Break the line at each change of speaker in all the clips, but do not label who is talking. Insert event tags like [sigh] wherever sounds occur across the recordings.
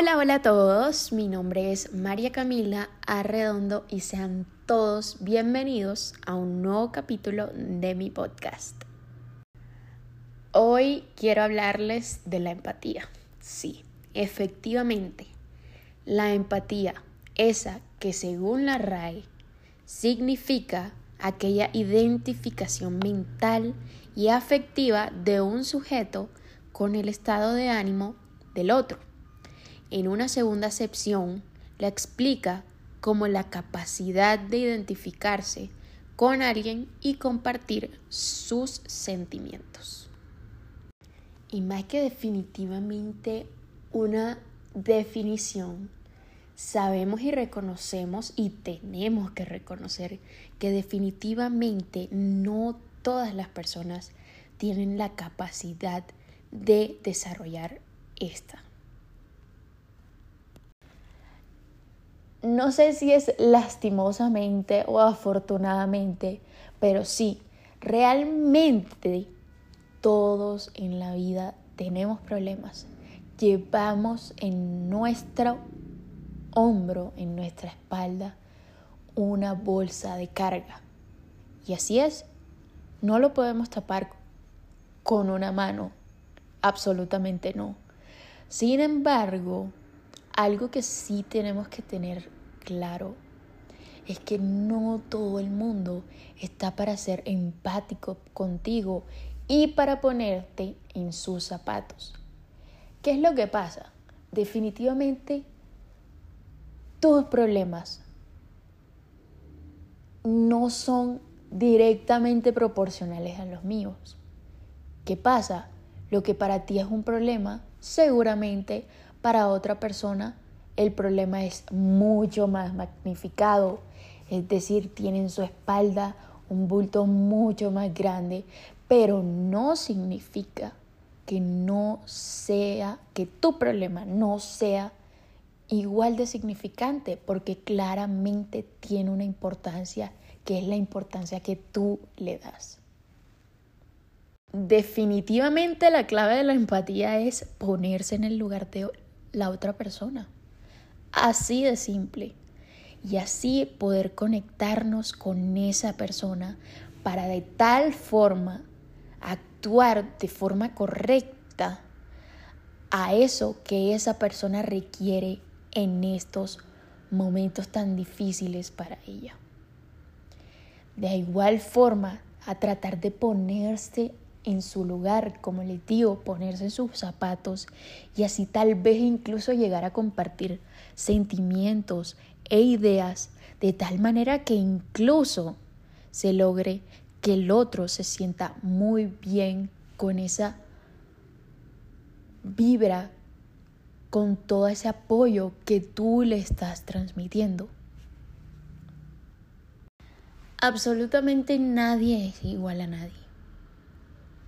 Hola, hola a todos. Mi nombre es María Camila Arredondo y sean todos bienvenidos a un nuevo capítulo de mi podcast. Hoy quiero hablarles de la empatía. Sí, efectivamente, la empatía, esa que según la RAE significa aquella identificación mental y afectiva de un sujeto con el estado de ánimo del otro en una segunda acepción, la explica como la capacidad de identificarse con alguien y compartir sus sentimientos. Y más que definitivamente una definición, sabemos y reconocemos y tenemos que reconocer que definitivamente no todas las personas tienen la capacidad de desarrollar esta. No sé si es lastimosamente o afortunadamente, pero sí, realmente todos en la vida tenemos problemas. Llevamos en nuestro hombro, en nuestra espalda, una bolsa de carga. Y así es, no lo podemos tapar con una mano, absolutamente no. Sin embargo, algo que sí tenemos que tener claro es que no todo el mundo está para ser empático contigo y para ponerte en sus zapatos. ¿Qué es lo que pasa? Definitivamente tus problemas no son directamente proporcionales a los míos. ¿Qué pasa? Lo que para ti es un problema, seguramente para otra persona el problema es mucho más magnificado, es decir, tiene en su espalda un bulto mucho más grande, pero no significa que no sea, que tu problema no sea igual de significante, porque claramente tiene una importancia que es la importancia que tú le das. Definitivamente la clave de la empatía es ponerse en el lugar de la otra persona. Así de simple. Y así poder conectarnos con esa persona para de tal forma actuar de forma correcta a eso que esa persona requiere en estos momentos tan difíciles para ella. De igual forma, a tratar de ponerse en su lugar, como les digo, ponerse sus zapatos y así tal vez incluso llegar a compartir sentimientos e ideas de tal manera que incluso se logre que el otro se sienta muy bien con esa vibra, con todo ese apoyo que tú le estás transmitiendo. Absolutamente nadie es igual a nadie.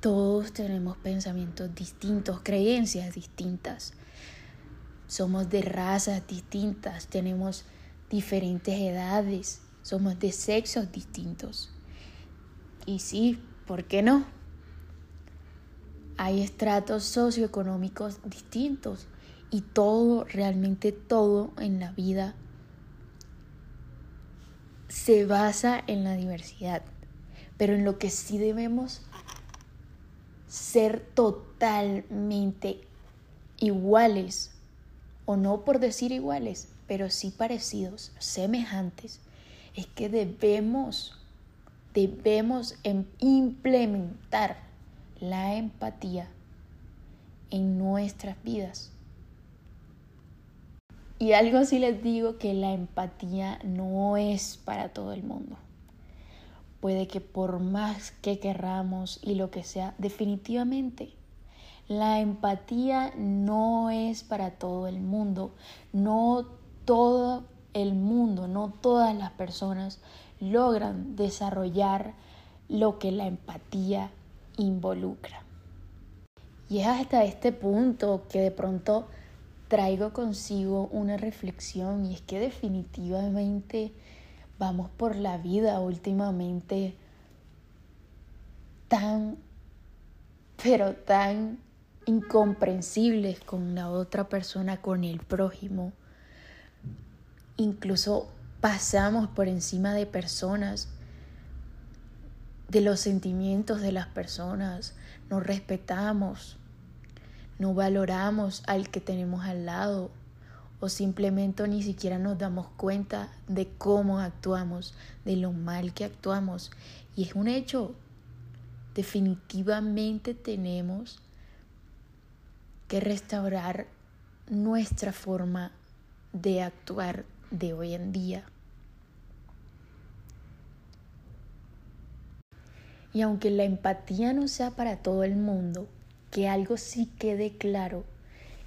Todos tenemos pensamientos distintos, creencias distintas. Somos de razas distintas, tenemos diferentes edades, somos de sexos distintos. Y sí, ¿por qué no? Hay estratos socioeconómicos distintos y todo, realmente todo en la vida se basa en la diversidad. Pero en lo que sí debemos ser totalmente iguales, o no por decir iguales, pero sí parecidos, semejantes, es que debemos, debemos em, implementar la empatía en nuestras vidas. Y algo sí les digo que la empatía no es para todo el mundo. Puede que por más que querramos y lo que sea, definitivamente la empatía no es para todo el mundo. No todo el mundo, no todas las personas logran desarrollar lo que la empatía involucra. Y es hasta este punto que de pronto traigo consigo una reflexión y es que definitivamente vamos por la vida últimamente tan, pero tan incomprensibles con la otra persona, con el prójimo. Incluso pasamos por encima de personas, de los sentimientos de las personas, no respetamos, no valoramos al que tenemos al lado o simplemente ni siquiera nos damos cuenta de cómo actuamos, de lo mal que actuamos. Y es un hecho, definitivamente tenemos que restaurar nuestra forma de actuar de hoy en día. Y aunque la empatía no sea para todo el mundo, que algo sí quede claro,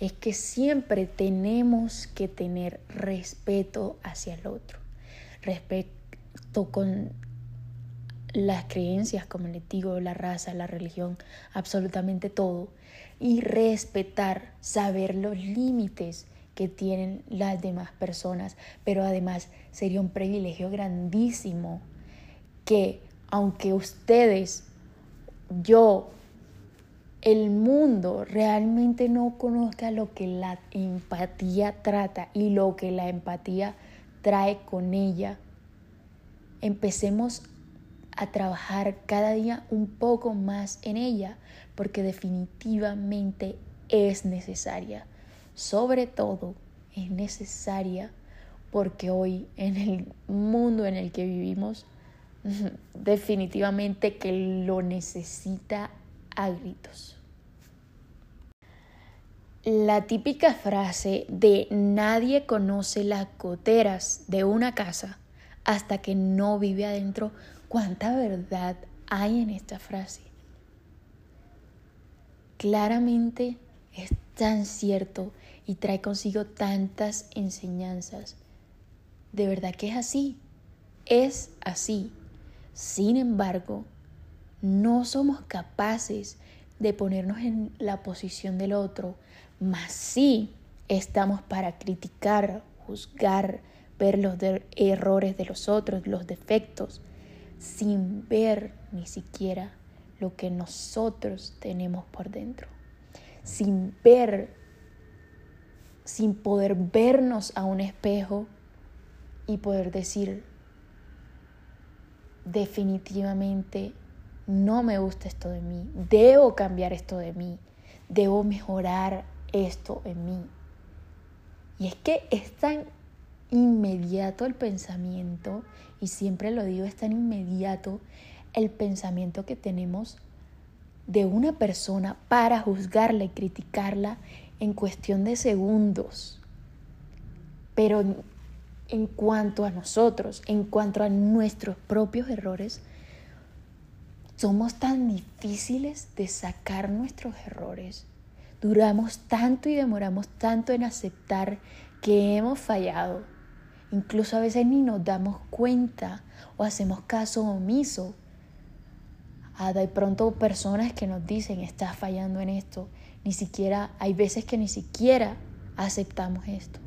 es que siempre tenemos que tener respeto hacia el otro, respeto con las creencias, como les digo, la raza, la religión, absolutamente todo, y respetar, saber los límites que tienen las demás personas, pero además sería un privilegio grandísimo que aunque ustedes, yo, el mundo realmente no conozca lo que la empatía trata y lo que la empatía trae con ella, empecemos a trabajar cada día un poco más en ella, porque definitivamente es necesaria. Sobre todo es necesaria porque hoy en el mundo en el que vivimos, [laughs] definitivamente que lo necesita a gritos. La típica frase de nadie conoce las goteras de una casa hasta que no vive adentro, ¿cuánta verdad hay en esta frase? Claramente es tan cierto y trae consigo tantas enseñanzas. De verdad que es así, es así. Sin embargo, no somos capaces de ponernos en la posición del otro, mas sí estamos para criticar, juzgar, ver los errores de los otros, los defectos, sin ver ni siquiera lo que nosotros tenemos por dentro, sin ver, sin poder vernos a un espejo y poder decir, definitivamente no me gusta esto de mí, debo cambiar esto de mí, debo mejorar esto en mí. Y es que es tan inmediato el pensamiento, y siempre lo digo, es tan inmediato el pensamiento que tenemos de una persona para juzgarla y criticarla en cuestión de segundos. Pero en cuanto a nosotros, en cuanto a nuestros propios errores, somos tan difíciles de sacar nuestros errores. Duramos tanto y demoramos tanto en aceptar que hemos fallado. Incluso a veces ni nos damos cuenta o hacemos caso omiso. Ah, de pronto personas que nos dicen, estás fallando en esto. Ni siquiera, hay veces que ni siquiera aceptamos esto.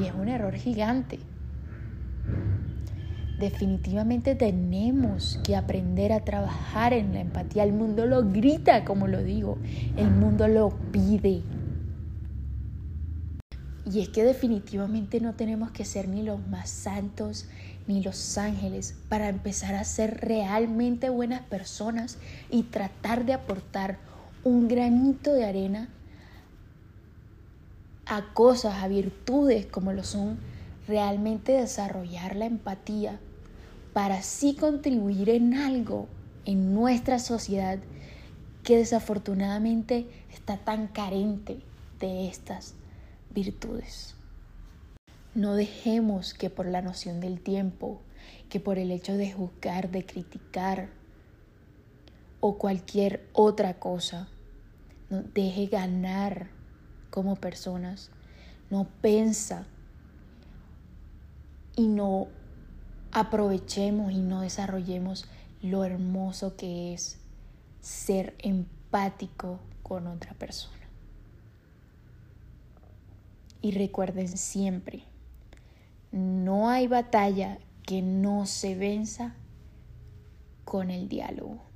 Y es un error gigante. Definitivamente tenemos que aprender a trabajar en la empatía. El mundo lo grita, como lo digo. El mundo lo pide. Y es que definitivamente no tenemos que ser ni los más santos ni los ángeles para empezar a ser realmente buenas personas y tratar de aportar un granito de arena a cosas, a virtudes como lo son realmente desarrollar la empatía para así contribuir en algo en nuestra sociedad que desafortunadamente está tan carente de estas virtudes. No dejemos que por la noción del tiempo, que por el hecho de juzgar, de criticar o cualquier otra cosa, nos deje ganar como personas, no pensa y no aprovechemos y no desarrollemos lo hermoso que es ser empático con otra persona. Y recuerden siempre, no hay batalla que no se venza con el diálogo.